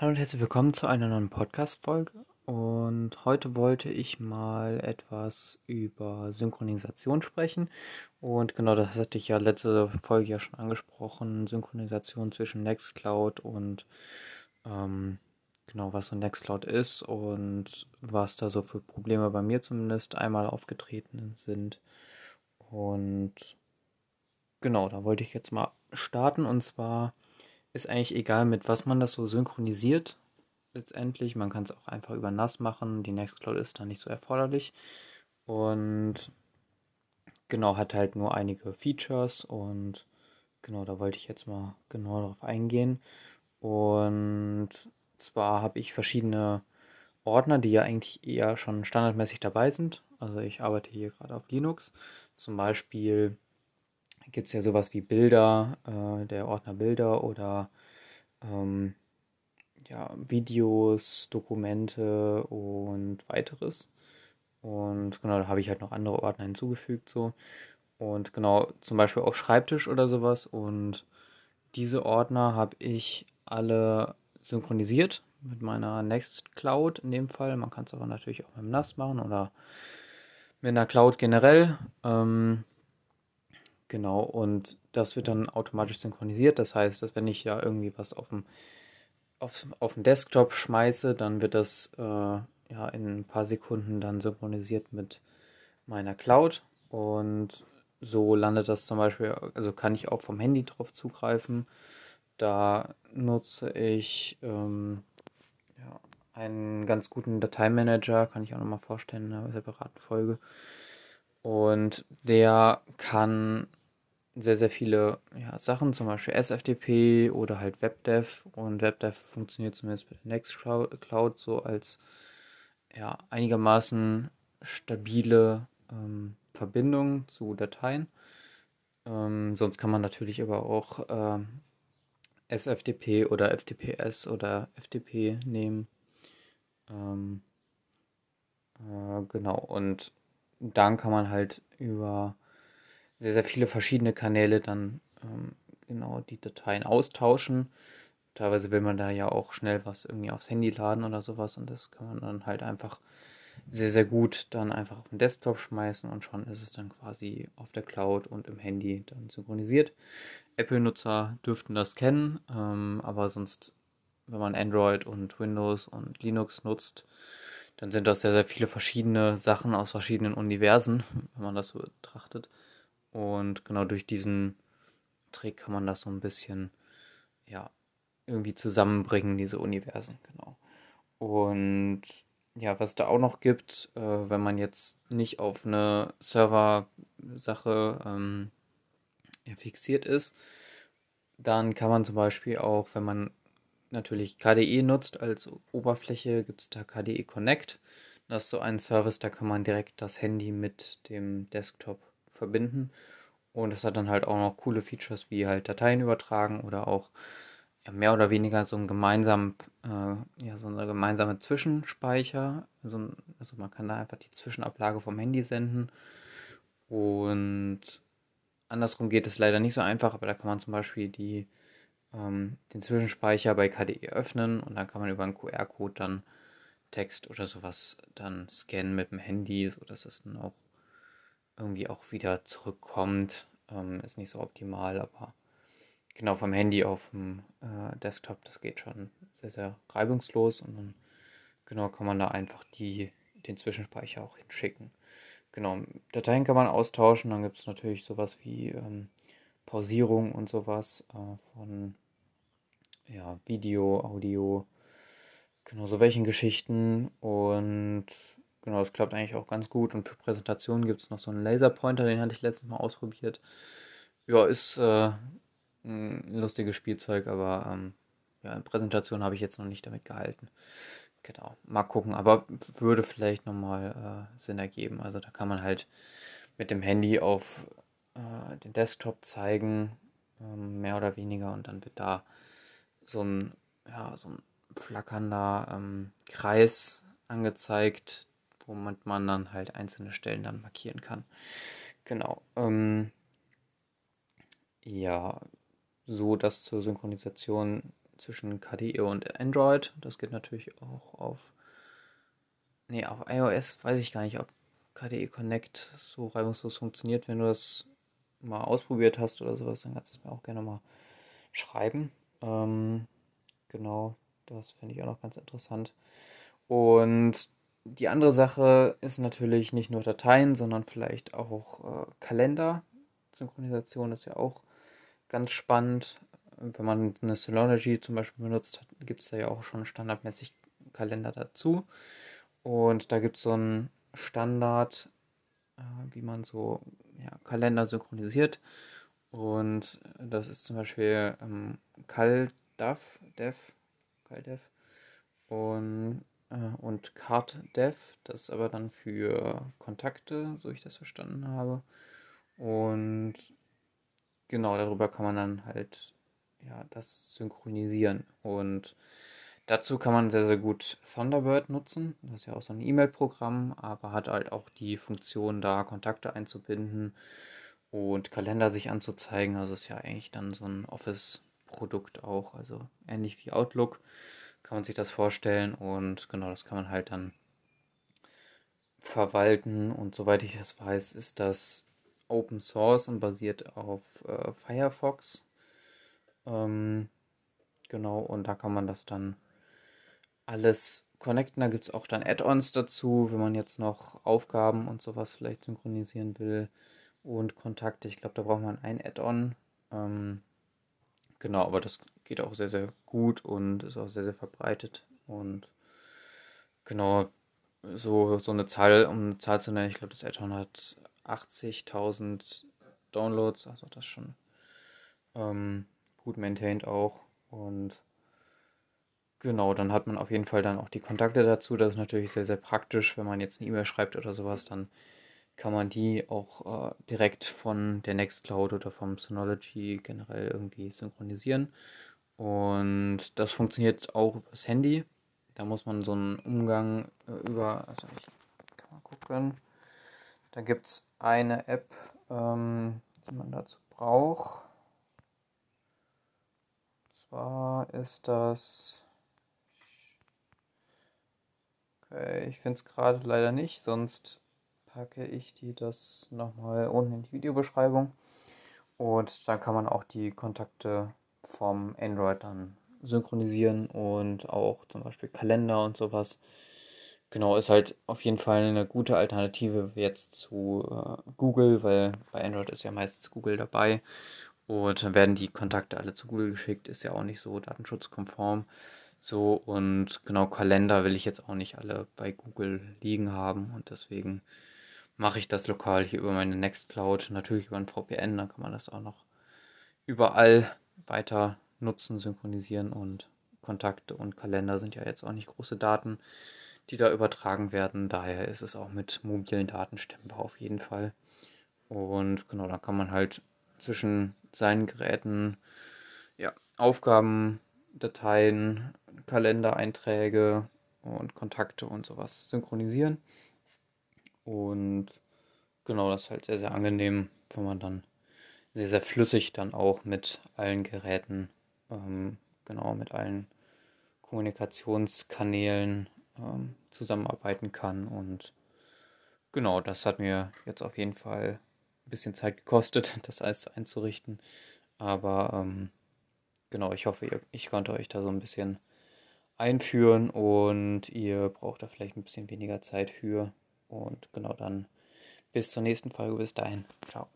Hallo und herzlich willkommen zu einer neuen Podcast-Folge. Und heute wollte ich mal etwas über Synchronisation sprechen. Und genau das hatte ich ja letzte Folge ja schon angesprochen. Synchronisation zwischen Nextcloud und ähm, genau, was so Nextcloud ist und was da so für Probleme bei mir zumindest einmal aufgetreten sind. Und genau, da wollte ich jetzt mal starten. Und zwar ist eigentlich egal, mit was man das so synchronisiert. Letztendlich, man kann es auch einfach über NAS machen. Die Nextcloud ist da nicht so erforderlich. Und genau, hat halt nur einige Features und genau, da wollte ich jetzt mal genau darauf eingehen. Und zwar habe ich verschiedene Ordner, die ja eigentlich eher schon standardmäßig dabei sind. Also ich arbeite hier gerade auf Linux. Zum Beispiel gibt es ja sowas wie Bilder, äh, der Ordner Bilder oder ähm, ja, Videos, Dokumente und weiteres. Und genau, da habe ich halt noch andere Ordner hinzugefügt so. Und genau, zum Beispiel auch Schreibtisch oder sowas. Und diese Ordner habe ich alle synchronisiert mit meiner Nextcloud in dem Fall. Man kann es aber natürlich auch mit dem NAS machen oder mit einer Cloud generell. Ähm, Genau, und das wird dann automatisch synchronisiert. Das heißt, dass wenn ich ja irgendwie was auf dem, auf, auf dem Desktop schmeiße, dann wird das äh, ja in ein paar Sekunden dann synchronisiert mit meiner Cloud. Und so landet das zum Beispiel, also kann ich auch vom Handy drauf zugreifen. Da nutze ich ähm, ja, einen ganz guten Dateimanager, kann ich auch nochmal vorstellen in einer separaten Folge. Und der kann sehr, sehr viele ja, Sachen, zum Beispiel SFTP oder halt WebDev. Und WebDev funktioniert zumindest mit Nextcloud so als ja, einigermaßen stabile ähm, Verbindung zu Dateien. Ähm, sonst kann man natürlich aber auch ähm, SFTP oder FTPS oder FTP nehmen. Ähm, äh, genau, und dann kann man halt über sehr, sehr viele verschiedene Kanäle dann ähm, genau die Dateien austauschen. Teilweise will man da ja auch schnell was irgendwie aufs Handy laden oder sowas und das kann man dann halt einfach sehr, sehr gut dann einfach auf den Desktop schmeißen und schon ist es dann quasi auf der Cloud und im Handy dann synchronisiert. Apple-Nutzer dürften das kennen, ähm, aber sonst, wenn man Android und Windows und Linux nutzt, dann sind das sehr, sehr viele verschiedene Sachen aus verschiedenen Universen, wenn man das so betrachtet. Und genau durch diesen Trick kann man das so ein bisschen, ja, irgendwie zusammenbringen, diese Universen, genau. Und ja, was da auch noch gibt, äh, wenn man jetzt nicht auf eine Server-Sache ähm, fixiert ist, dann kann man zum Beispiel auch, wenn man natürlich KDE nutzt als Oberfläche, gibt es da KDE Connect. Das ist so ein Service, da kann man direkt das Handy mit dem Desktop verbinden. Und es hat dann halt auch noch coole Features wie halt Dateien übertragen oder auch ja, mehr oder weniger so ein gemeinsam, äh, ja, so eine gemeinsame Zwischenspeicher. Also, also man kann da einfach die Zwischenablage vom Handy senden. Und andersrum geht es leider nicht so einfach, aber da kann man zum Beispiel die, ähm, den Zwischenspeicher bei KDE öffnen und dann kann man über einen QR-Code dann Text oder sowas dann scannen mit dem Handy, sodass es dann auch irgendwie auch wieder zurückkommt. Ähm, ist nicht so optimal, aber genau vom Handy auf dem äh, Desktop, das geht schon sehr, sehr reibungslos und dann genau kann man da einfach die, den Zwischenspeicher auch hinschicken. Genau, Dateien kann man austauschen, dann gibt es natürlich sowas wie ähm, Pausierung und sowas äh, von ja, Video, Audio, genau so welchen Geschichten und Genau, das klappt eigentlich auch ganz gut. Und für Präsentationen gibt es noch so einen Laserpointer, den hatte ich letztens mal ausprobiert. Ja, ist äh, ein lustiges Spielzeug, aber ähm, ja, in Präsentation habe ich jetzt noch nicht damit gehalten. Genau, mal gucken, aber würde vielleicht nochmal äh, Sinn ergeben. Also da kann man halt mit dem Handy auf äh, den Desktop zeigen, ähm, mehr oder weniger, und dann wird da so ein, ja, so ein flackernder ähm, Kreis angezeigt, womit man dann halt einzelne Stellen dann markieren kann. Genau. Ähm, ja, so das zur Synchronisation zwischen KDE und Android. Das geht natürlich auch auf. Nee, auf iOS weiß ich gar nicht, ob KDE Connect so reibungslos funktioniert. Wenn du das mal ausprobiert hast oder sowas, dann kannst du es mir auch gerne mal schreiben. Ähm, genau, das finde ich auch noch ganz interessant. Und die andere Sache ist natürlich nicht nur Dateien, sondern vielleicht auch äh, Kalender. Synchronisation ist ja auch ganz spannend. Wenn man eine Synology zum Beispiel benutzt, gibt es da ja auch schon standardmäßig Kalender dazu. Und da gibt es so einen Standard, äh, wie man so ja, Kalender synchronisiert. Und das ist zum Beispiel ähm, CalDAV, Dev, und, und CardDev. Das ist aber dann für Kontakte, so ich das verstanden habe. Und genau darüber kann man dann halt ja, das synchronisieren. Und dazu kann man sehr, sehr gut Thunderbird nutzen. Das ist ja auch so ein E-Mail-Programm, aber hat halt auch die Funktion, da Kontakte einzubinden und Kalender sich anzuzeigen. Also ist ja eigentlich dann so ein Office-Produkt auch. Also ähnlich wie Outlook kann man sich das vorstellen. Und genau, das kann man halt dann verwalten. Und soweit ich das weiß, ist das Open Source und basiert auf äh, Firefox. Ähm, genau, und da kann man das dann alles connecten. Da gibt es auch dann Add-ons dazu, wenn man jetzt noch Aufgaben und sowas vielleicht synchronisieren will und Kontakte. Ich glaube, da braucht man ein Add-on. Ähm, genau, aber das geht auch sehr, sehr gut und ist auch sehr, sehr verbreitet. Und genau, so, so eine Zahl, um eine Zahl zu nennen, ich glaube, das Add-on hat 80.000 Downloads, also das schon ähm, gut maintained auch. Und genau, dann hat man auf jeden Fall dann auch die Kontakte dazu. Das ist natürlich sehr, sehr praktisch, wenn man jetzt eine E-Mail schreibt oder sowas, dann kann man die auch äh, direkt von der Nextcloud oder vom Synology generell irgendwie synchronisieren. Und das funktioniert auch übers Handy. Da muss man so einen Umgang äh, über, also ich kann mal gucken. Da gibt es eine App, ähm, die man dazu braucht. Und zwar ist das. Okay, ich finde es gerade leider nicht, sonst packe ich die das nochmal unten in die Videobeschreibung. Und dann kann man auch die Kontakte vom Android dann synchronisieren und auch zum Beispiel Kalender und sowas. Genau, ist halt auf jeden Fall eine gute Alternative jetzt zu äh, Google, weil bei Android ist ja meistens Google dabei. Und dann werden die Kontakte alle zu Google geschickt, ist ja auch nicht so datenschutzkonform. So, und genau, Kalender will ich jetzt auch nicht alle bei Google liegen haben und deswegen mache ich das lokal hier über meine Nextcloud, natürlich über ein VPN, dann kann man das auch noch überall weiter nutzen, synchronisieren und Kontakte und Kalender sind ja jetzt auch nicht große Daten, die da übertragen werden. Daher ist es auch mit mobilen Daten stemmbar auf jeden Fall. Und genau, da kann man halt zwischen seinen Geräten ja, Aufgaben, Dateien, Kalendereinträge und Kontakte und sowas synchronisieren. Und genau, das ist halt sehr, sehr angenehm, wenn man dann sehr, sehr flüssig dann auch mit allen Geräten, ähm, genau, mit allen Kommunikationskanälen ähm, zusammenarbeiten kann. Und genau, das hat mir jetzt auf jeden Fall ein bisschen Zeit gekostet, das alles einzurichten. Aber ähm, genau, ich hoffe, ihr, ich konnte euch da so ein bisschen einführen und ihr braucht da vielleicht ein bisschen weniger Zeit für. Und genau dann bis zur nächsten Folge. Bis dahin. Ciao.